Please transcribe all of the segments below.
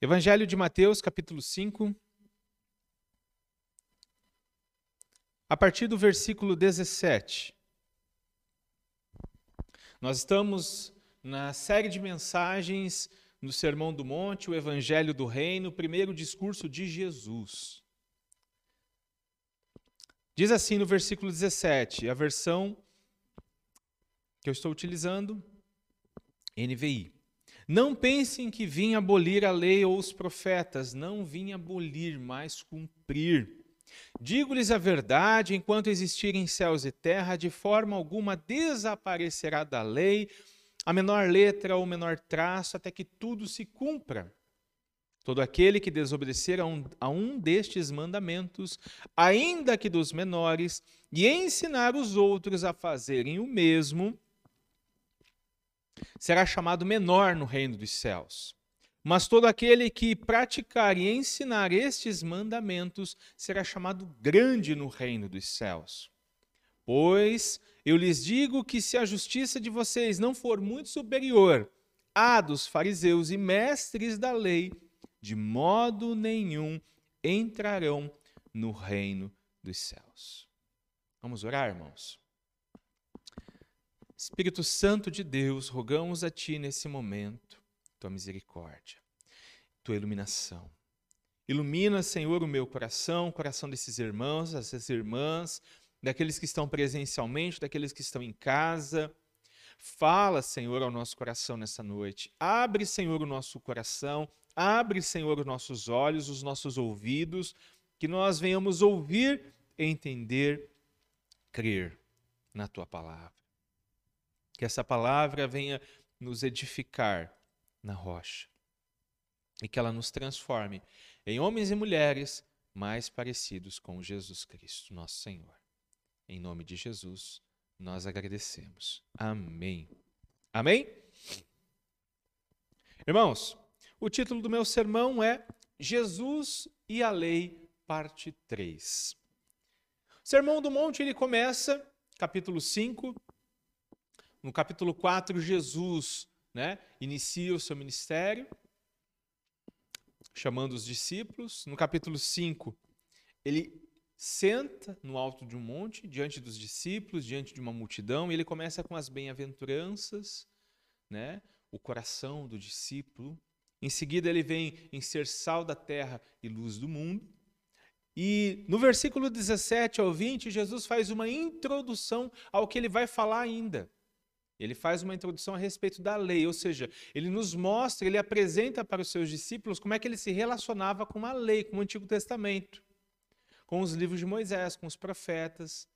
Evangelho de Mateus, capítulo 5. A partir do versículo 17. Nós estamos na série de mensagens no Sermão do Monte, o Evangelho do Reino, o primeiro discurso de Jesus. Diz assim no versículo 17, a versão que eu estou utilizando, NVI. Não pensem que vim abolir a lei ou os profetas, não vim abolir, mas cumprir. Digo-lhes a verdade: enquanto existirem céus e terra, de forma alguma desaparecerá da lei a menor letra ou menor traço, até que tudo se cumpra. Todo aquele que desobedecer a um, a um destes mandamentos, ainda que dos menores, e ensinar os outros a fazerem o mesmo, será chamado menor no reino dos céus. Mas todo aquele que praticar e ensinar estes mandamentos será chamado grande no reino dos céus. Pois eu lhes digo que se a justiça de vocês não for muito superior à dos fariseus e mestres da lei, de modo nenhum entrarão no reino dos céus. Vamos orar, irmãos? Espírito Santo de Deus, rogamos a Ti nesse momento, Tua misericórdia, Tua iluminação. Ilumina, Senhor, o meu coração, o coração desses irmãos, dessas irmãs, daqueles que estão presencialmente, daqueles que estão em casa. Fala, Senhor, ao nosso coração nessa noite. Abre, Senhor, o nosso coração, abre, Senhor, os nossos olhos, os nossos ouvidos, que nós venhamos ouvir, entender, crer na tua palavra. Que essa palavra venha nos edificar na rocha e que ela nos transforme em homens e mulheres mais parecidos com Jesus Cristo, nosso Senhor. Em nome de Jesus, nós agradecemos. Amém. Amém? Irmãos, o título do meu sermão é Jesus e a Lei, parte 3. O Sermão do Monte ele começa, capítulo 5, no capítulo 4, Jesus né, inicia o seu ministério, chamando os discípulos. No capítulo 5, ele senta no alto de um monte, diante dos discípulos, diante de uma multidão, e ele começa com as bem-aventuranças, né, o coração do discípulo. Em seguida, ele vem em ser sal da terra e luz do mundo. E no versículo 17 ao 20, Jesus faz uma introdução ao que ele vai falar ainda. Ele faz uma introdução a respeito da lei, ou seja, ele nos mostra, ele apresenta para os seus discípulos como é que ele se relacionava com a lei, com o Antigo Testamento, com os livros de Moisés, com os profetas.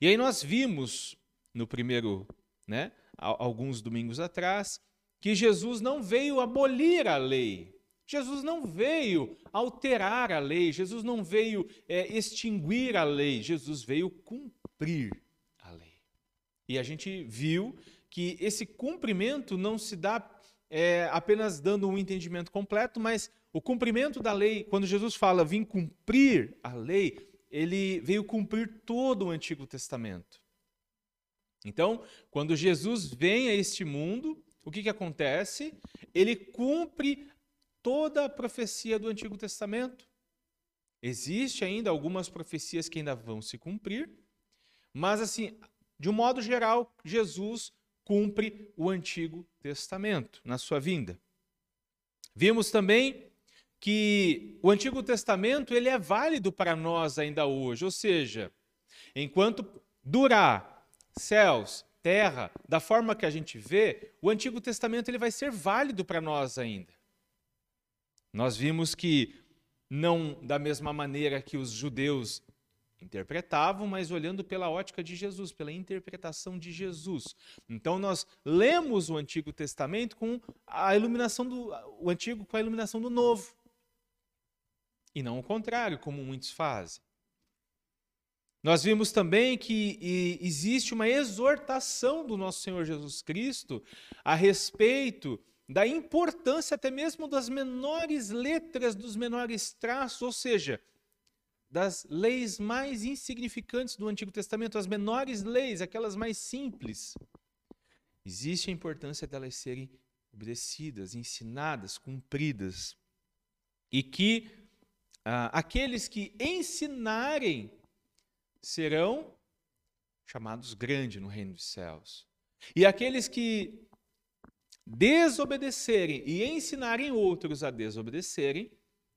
E aí nós vimos no primeiro, né, alguns domingos atrás, que Jesus não veio abolir a lei. Jesus não veio alterar a lei, Jesus não veio é, extinguir a lei, Jesus veio cumprir e a gente viu que esse cumprimento não se dá é, apenas dando um entendimento completo, mas o cumprimento da lei, quando Jesus fala vim cumprir a lei, ele veio cumprir todo o Antigo Testamento. Então, quando Jesus vem a este mundo, o que, que acontece? Ele cumpre toda a profecia do Antigo Testamento. Existe ainda algumas profecias que ainda vão se cumprir, mas assim, de um modo geral, Jesus cumpre o Antigo Testamento na sua vinda. Vimos também que o Antigo Testamento ele é válido para nós ainda hoje, ou seja, enquanto durar céus, terra, da forma que a gente vê, o Antigo Testamento ele vai ser válido para nós ainda. Nós vimos que não da mesma maneira que os judeus interpretavam, mas olhando pela ótica de Jesus, pela interpretação de Jesus. Então nós lemos o Antigo Testamento com a iluminação do o antigo com a iluminação do novo. E não o contrário, como muitos fazem. Nós vimos também que existe uma exortação do nosso Senhor Jesus Cristo a respeito da importância até mesmo das menores letras, dos menores traços, ou seja, das leis mais insignificantes do Antigo Testamento, as menores leis, aquelas mais simples. Existe a importância delas serem obedecidas, ensinadas, cumpridas. E que ah, aqueles que ensinarem serão chamados grandes no reino dos céus. E aqueles que desobedecerem e ensinarem outros a desobedecerem,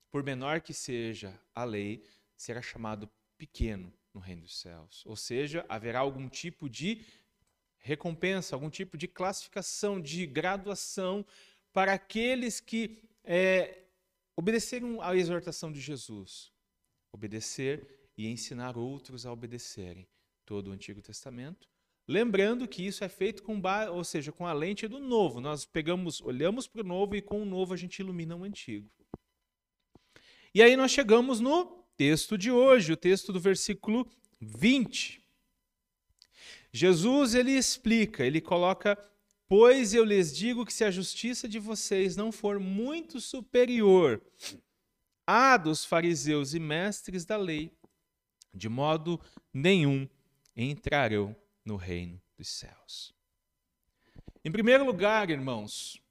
por menor que seja a lei, será chamado pequeno no reino dos céus. Ou seja, haverá algum tipo de recompensa, algum tipo de classificação, de graduação para aqueles que é, obedeceram à exortação de Jesus. Obedecer e ensinar outros a obedecerem. Todo o Antigo Testamento. Lembrando que isso é feito com, ou seja, com a lente do novo. Nós pegamos, olhamos para o novo e com o novo a gente ilumina o antigo. E aí nós chegamos no texto de hoje, o texto do versículo 20. Jesus ele explica, ele coloca: Pois eu lhes digo que se a justiça de vocês não for muito superior à dos fariseus e mestres da lei, de modo nenhum entrarão no reino dos céus. Em primeiro lugar, irmãos,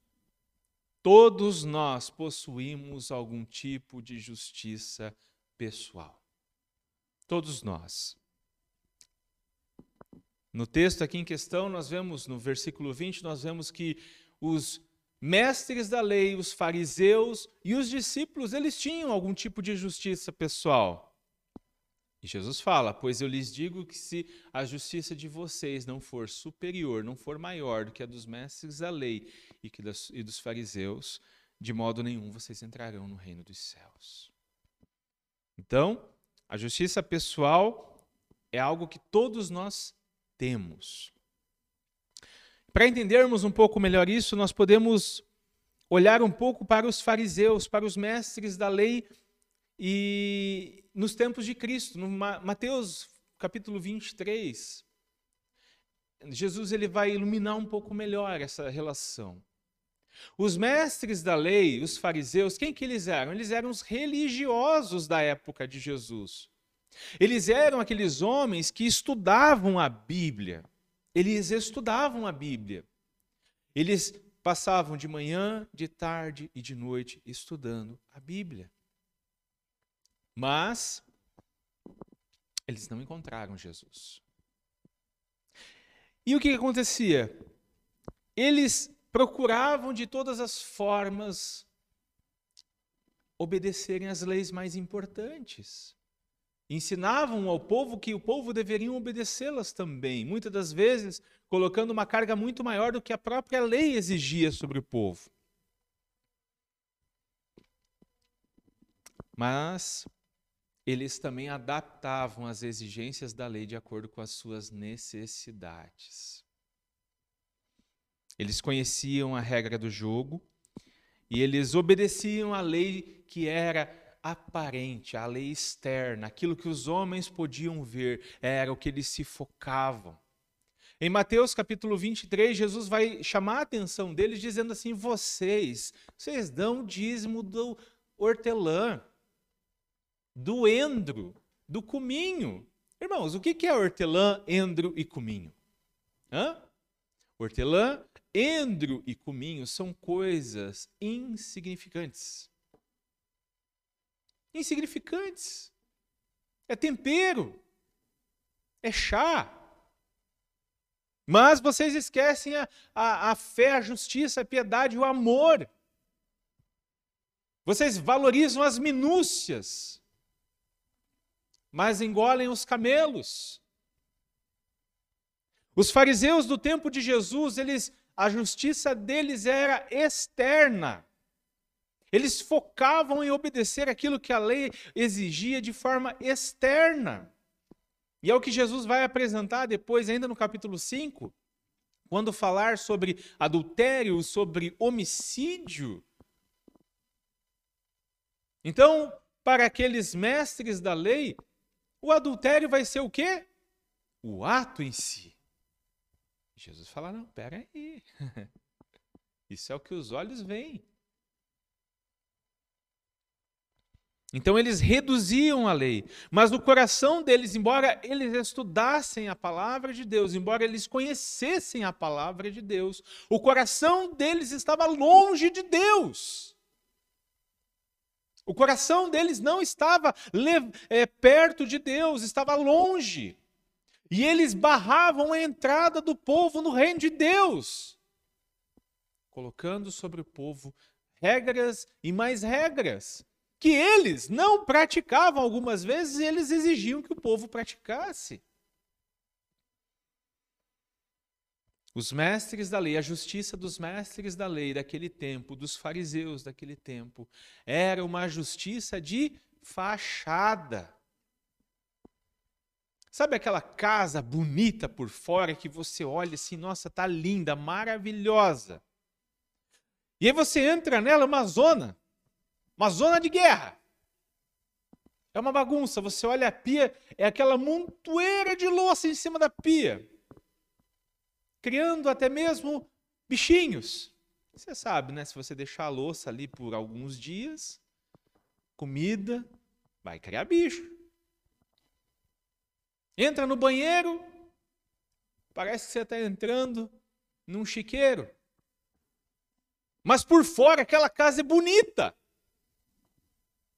todos nós possuímos algum tipo de justiça pessoal. Todos nós. No texto aqui em questão, nós vemos, no versículo 20, nós vemos que os mestres da lei, os fariseus e os discípulos, eles tinham algum tipo de justiça pessoal. E Jesus fala: Pois eu lhes digo que se a justiça de vocês não for superior, não for maior do que a dos mestres da lei e, que das, e dos fariseus, de modo nenhum vocês entrarão no reino dos céus. Então, a justiça pessoal é algo que todos nós temos. Para entendermos um pouco melhor isso, nós podemos olhar um pouco para os fariseus, para os mestres da lei e nos tempos de Cristo, no Mateus capítulo 23, Jesus ele vai iluminar um pouco melhor essa relação. Os mestres da lei, os fariseus, quem que eles eram? Eles eram os religiosos da época de Jesus. Eles eram aqueles homens que estudavam a Bíblia. Eles estudavam a Bíblia. Eles passavam de manhã, de tarde e de noite estudando a Bíblia. Mas eles não encontraram Jesus. E o que acontecia? Eles procuravam de todas as formas obedecerem às leis mais importantes. Ensinavam ao povo que o povo deveria obedecê-las também, muitas das vezes colocando uma carga muito maior do que a própria lei exigia sobre o povo. Mas eles também adaptavam as exigências da lei de acordo com as suas necessidades. Eles conheciam a regra do jogo e eles obedeciam à lei que era aparente, a lei externa, aquilo que os homens podiam ver, era o que eles se focavam. Em Mateus capítulo 23, Jesus vai chamar a atenção deles dizendo assim: vocês, vocês dão dízimo do hortelã, do endro, do cominho. Irmãos, o que é hortelã, endro e cominho? Hã? Hortelã endro e cominho são coisas insignificantes. Insignificantes. É tempero. É chá. Mas vocês esquecem a, a, a fé, a justiça, a piedade, o amor. Vocês valorizam as minúcias, mas engolem os camelos. Os fariseus do tempo de Jesus, eles a justiça deles era externa. Eles focavam em obedecer aquilo que a lei exigia de forma externa. E é o que Jesus vai apresentar depois, ainda no capítulo 5, quando falar sobre adultério, sobre homicídio. Então, para aqueles mestres da lei, o adultério vai ser o quê? O ato em si. Jesus fala: não, pera aí. Isso é o que os olhos veem. Então eles reduziam a lei, mas no coração deles, embora eles estudassem a palavra de Deus, embora eles conhecessem a palavra de Deus, o coração deles estava longe de Deus. O coração deles não estava é, perto de Deus, estava longe. E eles barravam a entrada do povo no reino de Deus, colocando sobre o povo regras e mais regras que eles não praticavam algumas vezes e eles exigiam que o povo praticasse. Os mestres da lei, a justiça dos mestres da lei daquele tempo, dos fariseus daquele tempo, era uma justiça de fachada. Sabe aquela casa bonita por fora que você olha assim, nossa, tá linda, maravilhosa. E aí você entra nela, uma zona uma zona de guerra. É uma bagunça. Você olha a pia, é aquela montoeira de louça em cima da pia, criando até mesmo bichinhos. Você sabe, né? Se você deixar a louça ali por alguns dias, comida, vai criar bicho. Entra no banheiro, parece que você está entrando num chiqueiro. Mas por fora aquela casa é bonita.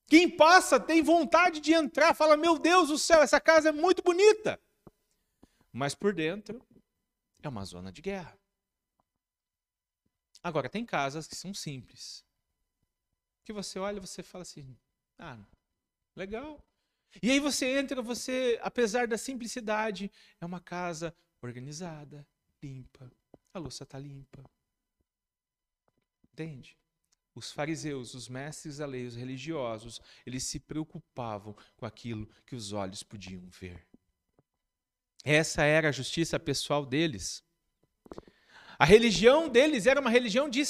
Quem passa tem vontade de entrar, fala: Meu Deus do céu, essa casa é muito bonita. Mas por dentro é uma zona de guerra. Agora, tem casas que são simples. Que você olha e você fala assim: Ah, legal. E aí você entra, você, apesar da simplicidade, é uma casa organizada, limpa. A louça está limpa. Entende? Os fariseus, os mestres da lei, os religiosos, eles se preocupavam com aquilo que os olhos podiam ver. Essa era a justiça pessoal deles. A religião deles era uma religião de,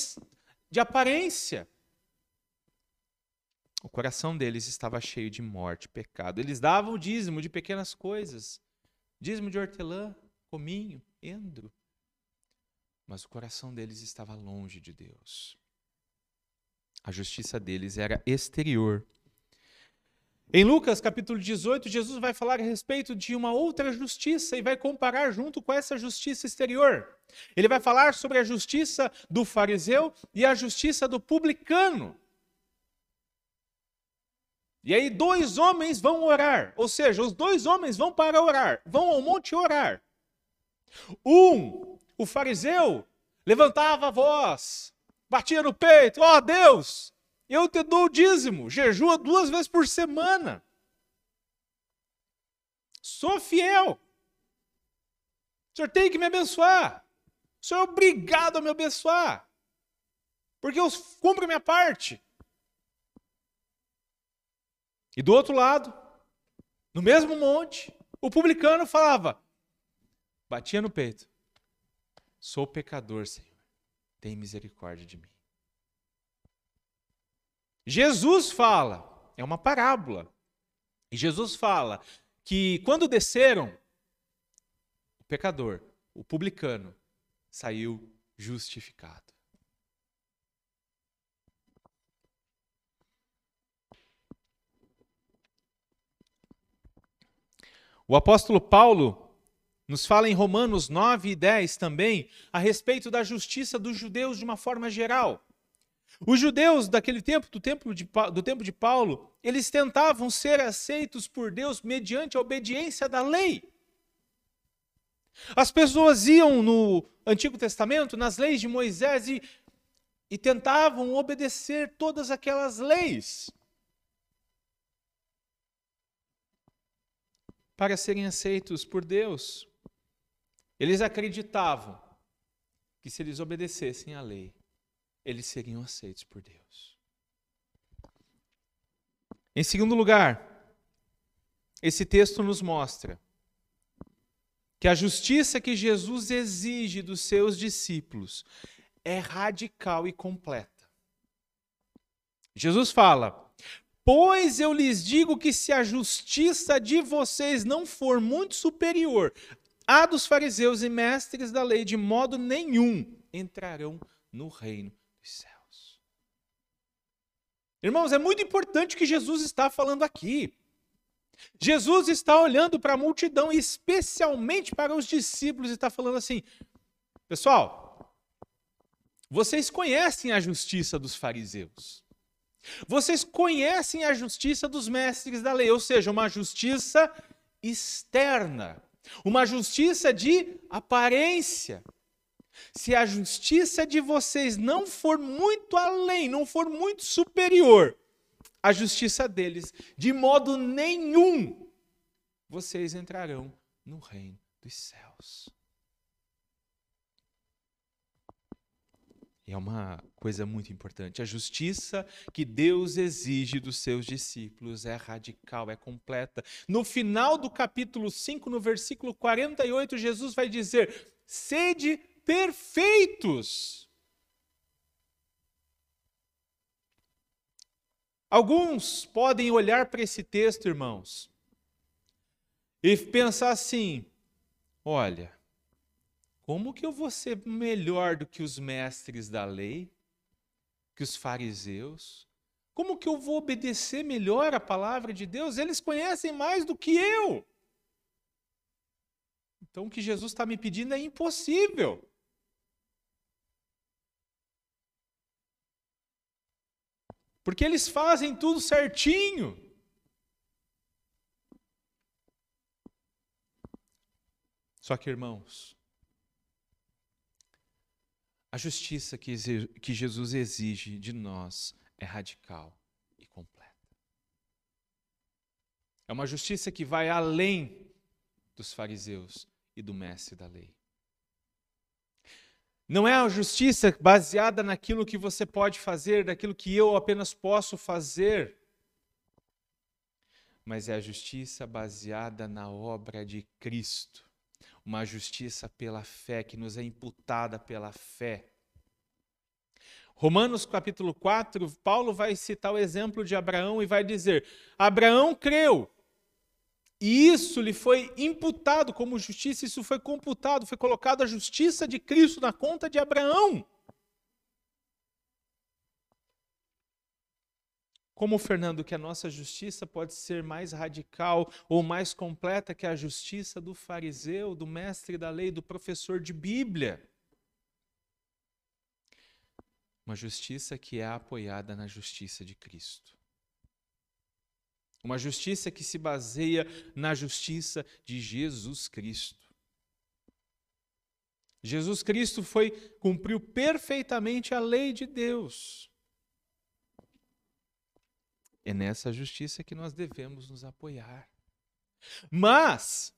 de aparência. O coração deles estava cheio de morte, pecado. Eles davam dízimo de pequenas coisas, dízimo de hortelã, cominho, endro. Mas o coração deles estava longe de Deus. A justiça deles era exterior. Em Lucas capítulo 18, Jesus vai falar a respeito de uma outra justiça e vai comparar junto com essa justiça exterior. Ele vai falar sobre a justiça do fariseu e a justiça do publicano. E aí, dois homens vão orar, ou seja, os dois homens vão para orar, vão ao monte orar. Um, o fariseu, levantava a voz, batia no peito: Ó oh, Deus, eu te dou o dízimo, jejua duas vezes por semana. Sou fiel. O senhor tem que me abençoar. O senhor é obrigado a me abençoar. Porque eu cumpro minha parte. E do outro lado, no mesmo monte, o publicano falava, batia no peito: Sou pecador, Senhor tem misericórdia de mim. Jesus fala, é uma parábola, e Jesus fala que quando desceram, o pecador, o publicano, saiu justificado. O apóstolo Paulo nos fala em Romanos 9 e 10 também a respeito da justiça dos judeus de uma forma geral. Os judeus daquele tempo, do tempo de, do tempo de Paulo, eles tentavam ser aceitos por Deus mediante a obediência da lei. As pessoas iam no Antigo Testamento, nas leis de Moisés, e, e tentavam obedecer todas aquelas leis. Para serem aceitos por Deus. Eles acreditavam que se eles obedecessem à lei, eles seriam aceitos por Deus. Em segundo lugar, esse texto nos mostra que a justiça que Jesus exige dos seus discípulos é radical e completa. Jesus fala: Pois eu lhes digo que se a justiça de vocês não for muito superior a dos fariseus e mestres da lei, de modo nenhum entrarão no reino dos céus. Irmãos, é muito importante o que Jesus está falando aqui. Jesus está olhando para a multidão, especialmente para os discípulos, e está falando assim: pessoal, vocês conhecem a justiça dos fariseus. Vocês conhecem a justiça dos mestres da lei, ou seja, uma justiça externa, uma justiça de aparência. Se a justiça de vocês não for muito além, não for muito superior à justiça deles, de modo nenhum vocês entrarão no reino dos céus. É uma coisa muito importante. A justiça que Deus exige dos seus discípulos é radical, é completa. No final do capítulo 5, no versículo 48, Jesus vai dizer: sede perfeitos. Alguns podem olhar para esse texto, irmãos, e pensar assim: olha, como que eu vou ser melhor do que os mestres da lei, que os fariseus? Como que eu vou obedecer melhor a palavra de Deus? Eles conhecem mais do que eu. Então o que Jesus está me pedindo é impossível. Porque eles fazem tudo certinho. Só que, irmãos, a justiça que, que Jesus exige de nós é radical e completa. É uma justiça que vai além dos fariseus e do mestre da lei. Não é a justiça baseada naquilo que você pode fazer, naquilo que eu apenas posso fazer, mas é a justiça baseada na obra de Cristo uma justiça pela fé, que nos é imputada pela fé. Romanos capítulo 4, Paulo vai citar o exemplo de Abraão e vai dizer: Abraão creu, e isso lhe foi imputado como justiça, isso foi computado, foi colocado a justiça de Cristo na conta de Abraão. Como, Fernando, que a nossa justiça pode ser mais radical ou mais completa que a justiça do fariseu, do mestre da lei, do professor de Bíblia? Uma justiça que é apoiada na justiça de Cristo. Uma justiça que se baseia na justiça de Jesus Cristo. Jesus Cristo foi cumpriu perfeitamente a lei de Deus. É nessa justiça que nós devemos nos apoiar. Mas,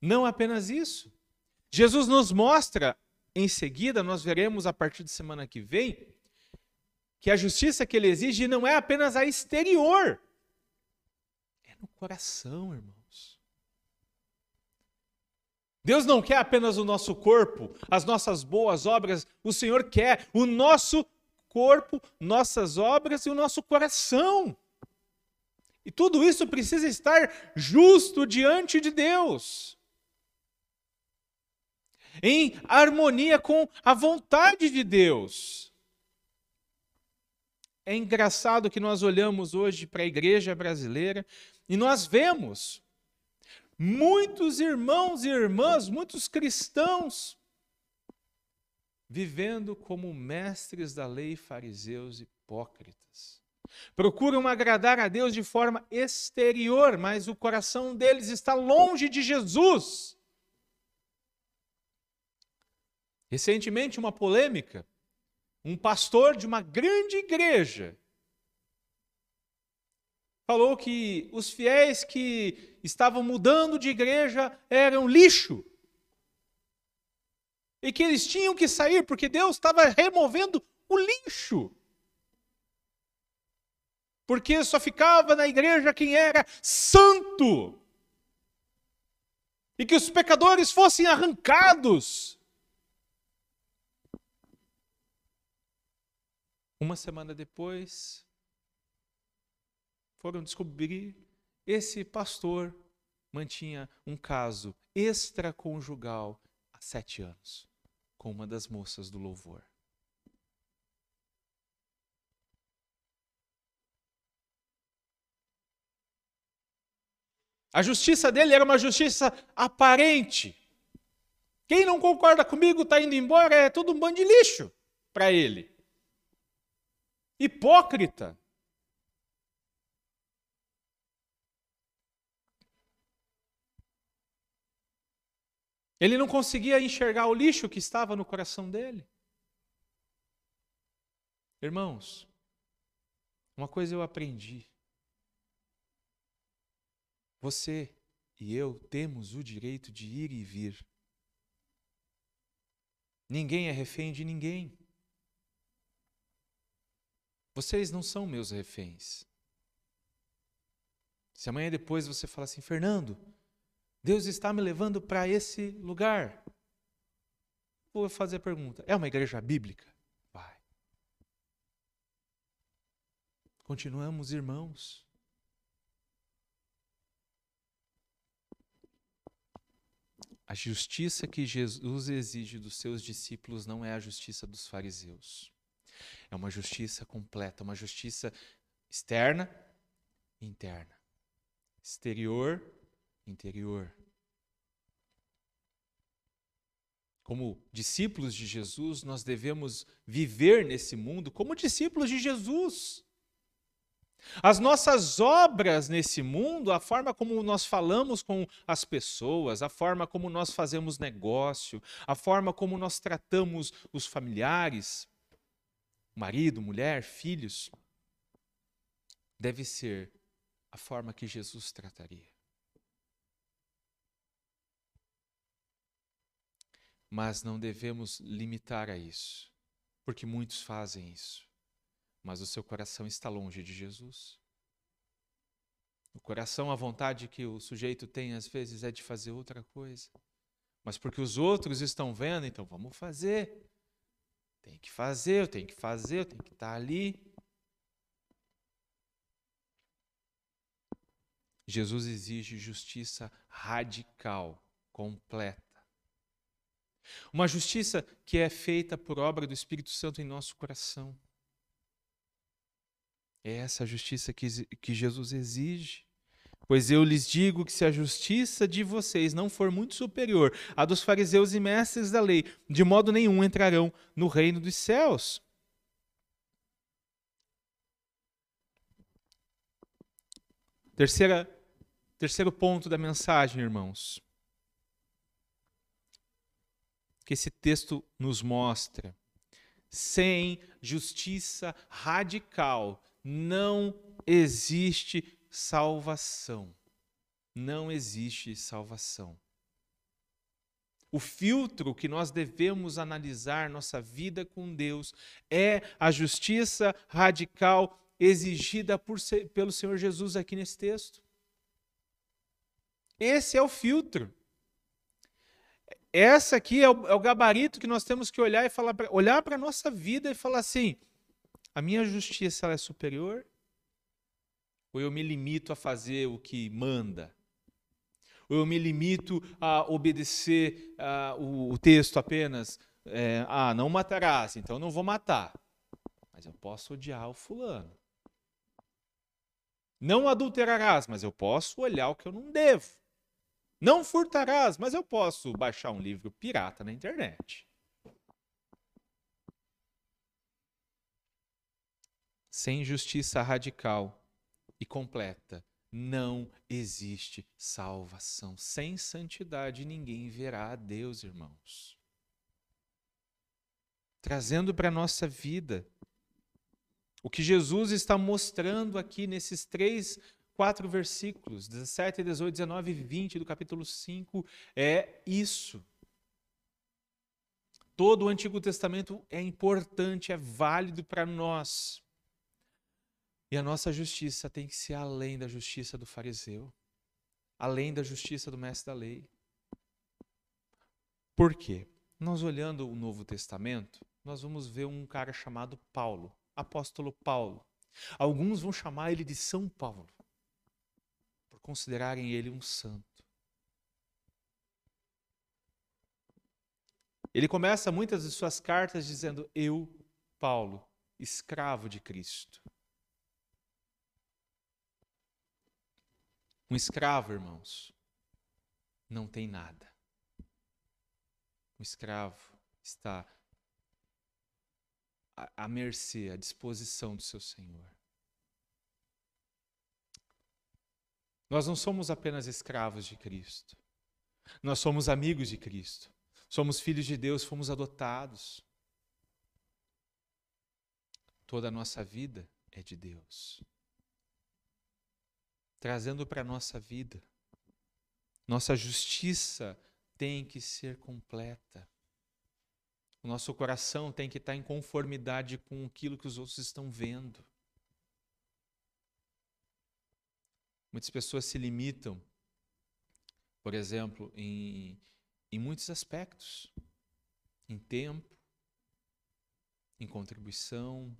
não apenas isso. Jesus nos mostra, em seguida, nós veremos a partir de semana que vem, que a justiça que ele exige não é apenas a exterior, é no coração, irmãos. Deus não quer apenas o nosso corpo, as nossas boas obras, o Senhor quer o nosso corpo, nossas obras e o nosso coração. E tudo isso precisa estar justo diante de Deus. Em harmonia com a vontade de Deus. É engraçado que nós olhamos hoje para a igreja brasileira e nós vemos muitos irmãos e irmãs, muitos cristãos, vivendo como mestres da lei, fariseus hipócritas. Procuram agradar a Deus de forma exterior, mas o coração deles está longe de Jesus. Recentemente, uma polêmica. Um pastor de uma grande igreja falou que os fiéis que estavam mudando de igreja eram lixo. E que eles tinham que sair porque Deus estava removendo o lixo porque só ficava na igreja quem era santo. E que os pecadores fossem arrancados. Uma semana depois, foram descobrir esse pastor mantinha um caso extraconjugal há sete anos com uma das moças do louvor. A justiça dele era uma justiça aparente. Quem não concorda comigo está indo embora, é tudo um bando de lixo para ele. Hipócrita. Ele não conseguia enxergar o lixo que estava no coração dele. Irmãos, uma coisa eu aprendi. Você e eu temos o direito de ir e vir. Ninguém é refém de ninguém. Vocês não são meus reféns. Se amanhã depois você falar assim, Fernando, Deus está me levando para esse lugar. Vou fazer a pergunta: é uma igreja bíblica? Vai. Continuamos irmãos. A justiça que Jesus exige dos seus discípulos não é a justiça dos fariseus. É uma justiça completa, uma justiça externa e interna. Exterior interior. Como discípulos de Jesus, nós devemos viver nesse mundo como discípulos de Jesus. As nossas obras nesse mundo, a forma como nós falamos com as pessoas, a forma como nós fazemos negócio, a forma como nós tratamos os familiares, marido, mulher, filhos, deve ser a forma que Jesus trataria. Mas não devemos limitar a isso, porque muitos fazem isso. Mas o seu coração está longe de Jesus. O coração, a vontade que o sujeito tem às vezes é de fazer outra coisa. Mas porque os outros estão vendo, então vamos fazer. Tem que fazer, eu tenho que fazer, eu tenho que estar ali. Jesus exige justiça radical, completa. Uma justiça que é feita por obra do Espírito Santo em nosso coração. É essa a justiça que, que Jesus exige. Pois eu lhes digo que se a justiça de vocês não for muito superior à dos fariseus e mestres da lei, de modo nenhum entrarão no reino dos céus. Terceira, terceiro ponto da mensagem, irmãos que esse texto nos mostra. Sem justiça radical não existe salvação. Não existe salvação. O filtro que nós devemos analisar nossa vida com Deus é a justiça radical exigida por, pelo Senhor Jesus aqui nesse texto. Esse é o filtro. Essa aqui é o, é o gabarito que nós temos que olhar e falar, olhar para a nossa vida e falar assim: a minha justiça é superior? Ou eu me limito a fazer o que manda? Ou eu me limito a obedecer uh, o, o, texto apenas? É, ah, não matarás, então não vou matar. Mas eu posso odiar o fulano. Não adulterarás, mas eu posso olhar o que eu não devo. Não furtarás, mas eu posso baixar um livro pirata na internet. Sem justiça radical e completa, não existe salvação. Sem santidade, ninguém verá a Deus, irmãos. Trazendo para a nossa vida o que Jesus está mostrando aqui nesses três quatro versículos, 17, 18, 19 e 20 do capítulo 5, é isso. Todo o Antigo Testamento é importante, é válido para nós. E a nossa justiça tem que ser além da justiça do fariseu, além da justiça do mestre da lei. Por quê? Nós olhando o Novo Testamento, nós vamos ver um cara chamado Paulo, apóstolo Paulo. Alguns vão chamar ele de São Paulo considerarem ele um santo. Ele começa muitas de suas cartas dizendo: Eu, Paulo, escravo de Cristo. Um escravo, irmãos, não tem nada. O escravo está à mercê, à disposição do seu Senhor. Nós não somos apenas escravos de Cristo. Nós somos amigos de Cristo. Somos filhos de Deus, fomos adotados. Toda a nossa vida é de Deus. Trazendo para a nossa vida. Nossa justiça tem que ser completa. O nosso coração tem que estar em conformidade com aquilo que os outros estão vendo. Muitas pessoas se limitam, por exemplo, em, em muitos aspectos, em tempo, em contribuição.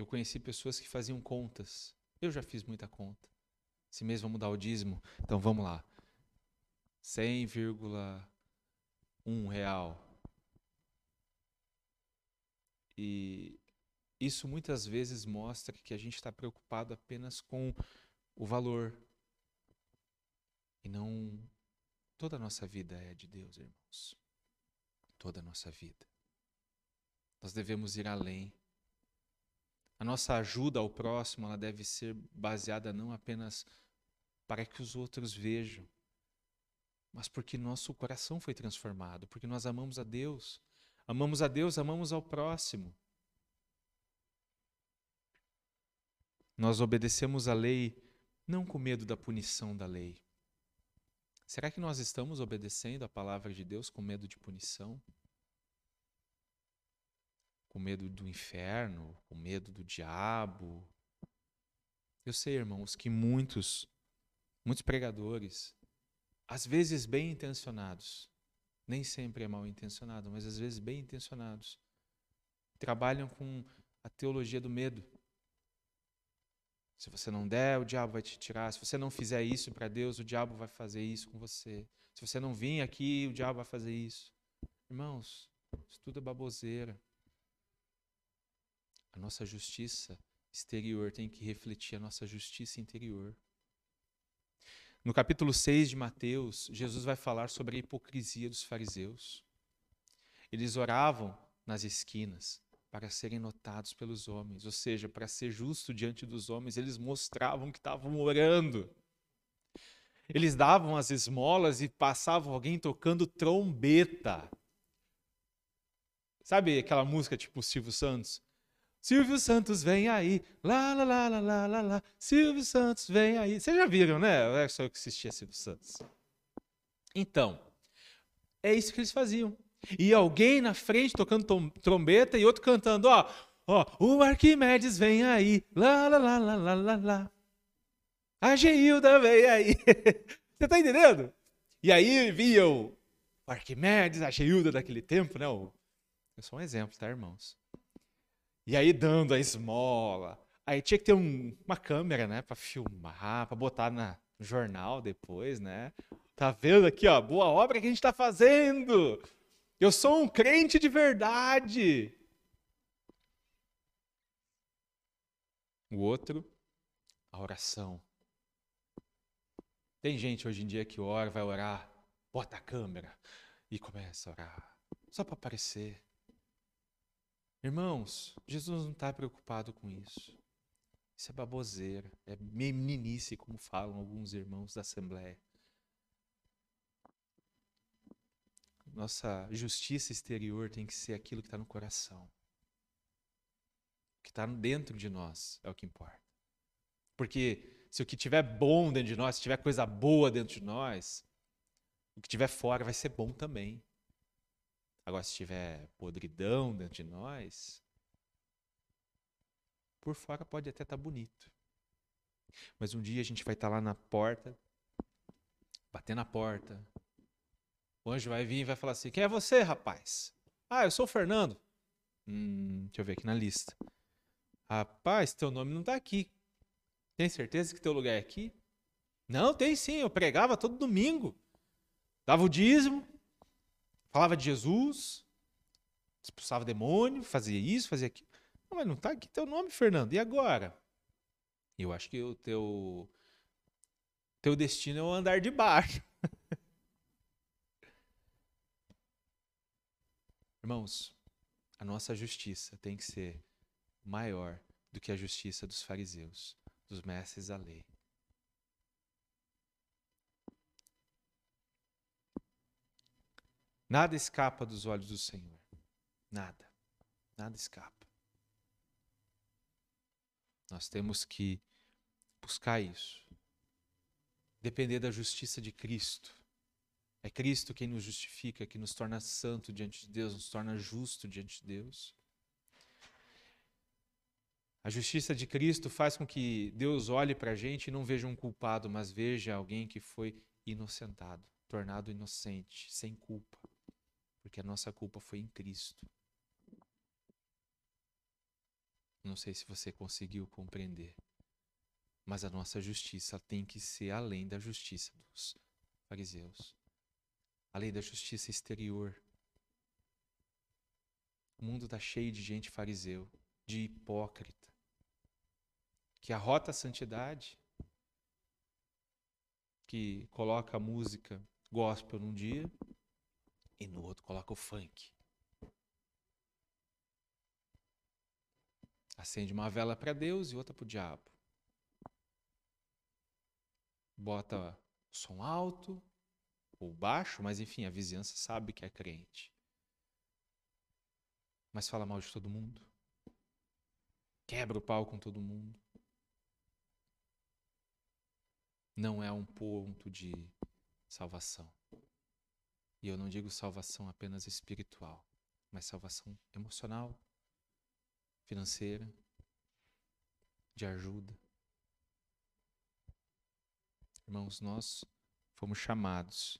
Eu conheci pessoas que faziam contas. Eu já fiz muita conta. Se mesmo vamos dar o dízimo, então vamos lá. 100,1 real. E isso muitas vezes mostra que a gente está preocupado apenas com o valor e não toda a nossa vida é de Deus, irmãos. Toda a nossa vida. Nós devemos ir além. A nossa ajuda ao próximo, ela deve ser baseada não apenas para que os outros vejam, mas porque nosso coração foi transformado, porque nós amamos a Deus. Amamos a Deus, amamos ao próximo. Nós obedecemos a lei não com medo da punição da lei. Será que nós estamos obedecendo a palavra de Deus com medo de punição? Com medo do inferno, com medo do diabo? Eu sei, irmãos, que muitos, muitos pregadores, às vezes bem intencionados, nem sempre é mal intencionado, mas às vezes bem intencionados, trabalham com a teologia do medo. Se você não der, o diabo vai te tirar. Se você não fizer isso para Deus, o diabo vai fazer isso com você. Se você não vir aqui, o diabo vai fazer isso. Irmãos, isso tudo é baboseira. Nossa justiça exterior tem que refletir a nossa justiça interior. No capítulo 6 de Mateus, Jesus vai falar sobre a hipocrisia dos fariseus. Eles oravam nas esquinas, para serem notados pelos homens, ou seja, para ser justo diante dos homens, eles mostravam que estavam orando. Eles davam as esmolas e passavam alguém tocando trombeta. Sabe aquela música tipo Silvio Santos? Silvio Santos vem aí, lá, lá, lá, lá, lá, lá, lá, Silvio Santos vem aí. Vocês já viram, né? É só eu que assistia Silvio Santos. Então, é isso que eles faziam. E alguém na frente tocando trombeta e outro cantando, ó, ó, o Arquimedes vem aí, lá, lá, lá, lá, lá, lá, lá. A Geilda vem aí. Você tá entendendo? E aí via o Arquimedes, a Geilda daquele tempo, né? Eu sou um exemplo, tá, irmãos? E aí dando a esmola. Aí tinha que ter um, uma câmera, né, para filmar, para botar na, no jornal depois, né? Tá vendo aqui, ó, boa obra que a gente está fazendo. Eu sou um crente de verdade. O outro, a oração. Tem gente hoje em dia que ora, vai orar, bota a câmera e começa a orar, só para aparecer. Irmãos, Jesus não está preocupado com isso. Isso é baboseira, é meninice, como falam alguns irmãos da Assembleia. Nossa justiça exterior tem que ser aquilo que está no coração. O que está dentro de nós é o que importa. Porque se o que tiver bom dentro de nós, se tiver coisa boa dentro de nós, o que tiver fora vai ser bom também. Agora, se tiver podridão dentro de nós, por fora pode até estar tá bonito. Mas um dia a gente vai estar tá lá na porta, bater na porta, o anjo vai vir e vai falar assim: Quem é você, rapaz? Ah, eu sou o Fernando. Hum, deixa eu ver aqui na lista. Rapaz, teu nome não está aqui. Tem certeza que teu lugar é aqui? Não, tem sim. Eu pregava todo domingo. Dava o dízimo. Falava de Jesus. Expulsava demônio. Fazia isso, fazia aquilo. Não, mas não está aqui teu nome, Fernando. E agora? Eu acho que o teu teu destino é o andar de baixo. Irmãos, a nossa justiça tem que ser maior do que a justiça dos fariseus, dos mestres da lei. Nada escapa dos olhos do Senhor. Nada. Nada escapa. Nós temos que buscar isso. Depender da justiça de Cristo. É Cristo quem nos justifica, que nos torna santo diante de Deus, nos torna justo diante de Deus. A justiça de Cristo faz com que Deus olhe para a gente e não veja um culpado, mas veja alguém que foi inocentado, tornado inocente, sem culpa porque a nossa culpa foi em Cristo. Não sei se você conseguiu compreender, mas a nossa justiça tem que ser além da justiça dos fariseus, além da justiça exterior. O mundo está cheio de gente fariseu, de hipócrita, que arrota a santidade, que coloca a música gospel num dia e no outro coloca o funk. Acende uma vela para Deus e outra para o diabo. Bota som alto ou baixo, mas enfim, a vizinhança sabe que é crente. Mas fala mal de todo mundo. Quebra o pau com todo mundo. Não é um ponto de salvação. E eu não digo salvação apenas espiritual, mas salvação emocional, financeira, de ajuda. Irmãos, nós fomos chamados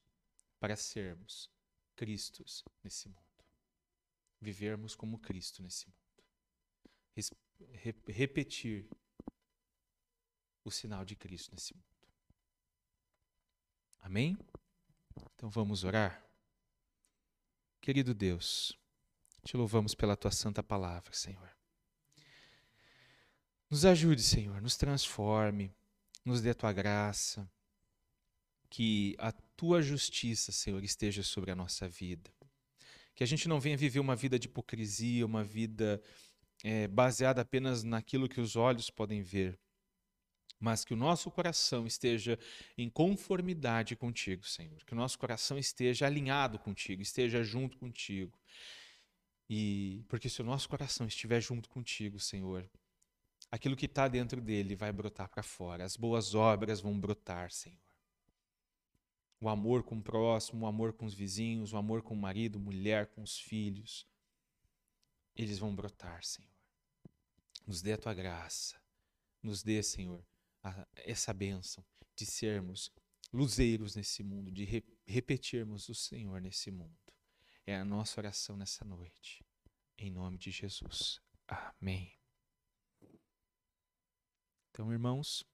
para sermos Cristos nesse mundo. Vivermos como Cristo nesse mundo. repetir o sinal de Cristo nesse mundo. Amém? Então vamos orar? Querido Deus, te louvamos pela tua santa palavra, Senhor. Nos ajude, Senhor, nos transforme, nos dê a tua graça, que a tua justiça, Senhor, esteja sobre a nossa vida. Que a gente não venha viver uma vida de hipocrisia, uma vida é, baseada apenas naquilo que os olhos podem ver, mas que o nosso coração esteja em conformidade contigo, Senhor. Que o nosso coração esteja alinhado contigo, esteja junto contigo. E porque se o nosso coração estiver junto contigo, Senhor, aquilo que está dentro dele vai brotar para fora. As boas obras vão brotar, Senhor. O amor com o próximo, o amor com os vizinhos, o amor com o marido, mulher, com os filhos. Eles vão brotar, Senhor. Nos dê a tua graça. Nos dê, Senhor, a, essa bênção de sermos luzeiros nesse mundo, de re, repetirmos o Senhor nesse mundo. É a nossa oração nessa noite. Em nome de Jesus. Amém. Então, irmãos,